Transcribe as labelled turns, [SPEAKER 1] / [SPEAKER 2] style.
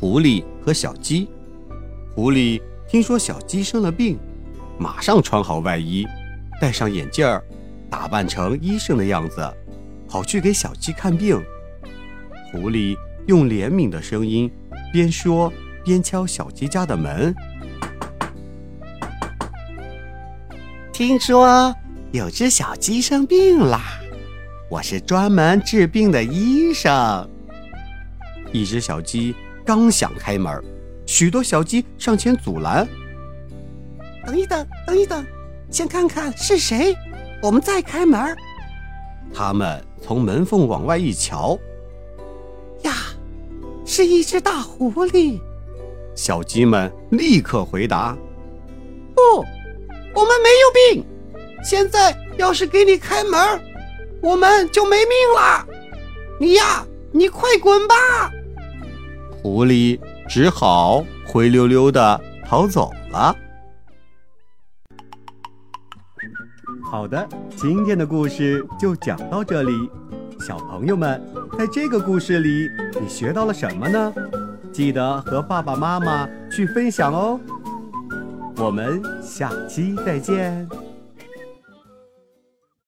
[SPEAKER 1] 狐狸和小鸡。狐狸听说小鸡生了病，马上穿好外衣，戴上眼镜儿，打扮成医生的样子，跑去给小鸡看病。狐狸用怜悯的声音，边说边敲小鸡家的门。
[SPEAKER 2] 听说有只小鸡生病啦，我是专门治病的医生。
[SPEAKER 1] 一只小鸡刚想开门，许多小鸡上前阻拦。
[SPEAKER 2] 等一等，等一等，先看看是谁，我们再开门。
[SPEAKER 1] 他们从门缝往外一瞧，
[SPEAKER 2] 呀，是一只大狐狸。
[SPEAKER 1] 小鸡们立刻回答：“
[SPEAKER 2] 不。”我们没有病，现在要是给你开门，我们就没命了。你呀，你快滚吧！
[SPEAKER 1] 狐狸只好灰溜溜的逃走了。
[SPEAKER 3] 好的，今天的故事就讲到这里。小朋友们，在这个故事里，你学到了什么呢？记得和爸爸妈妈去分享哦。我们下期再见。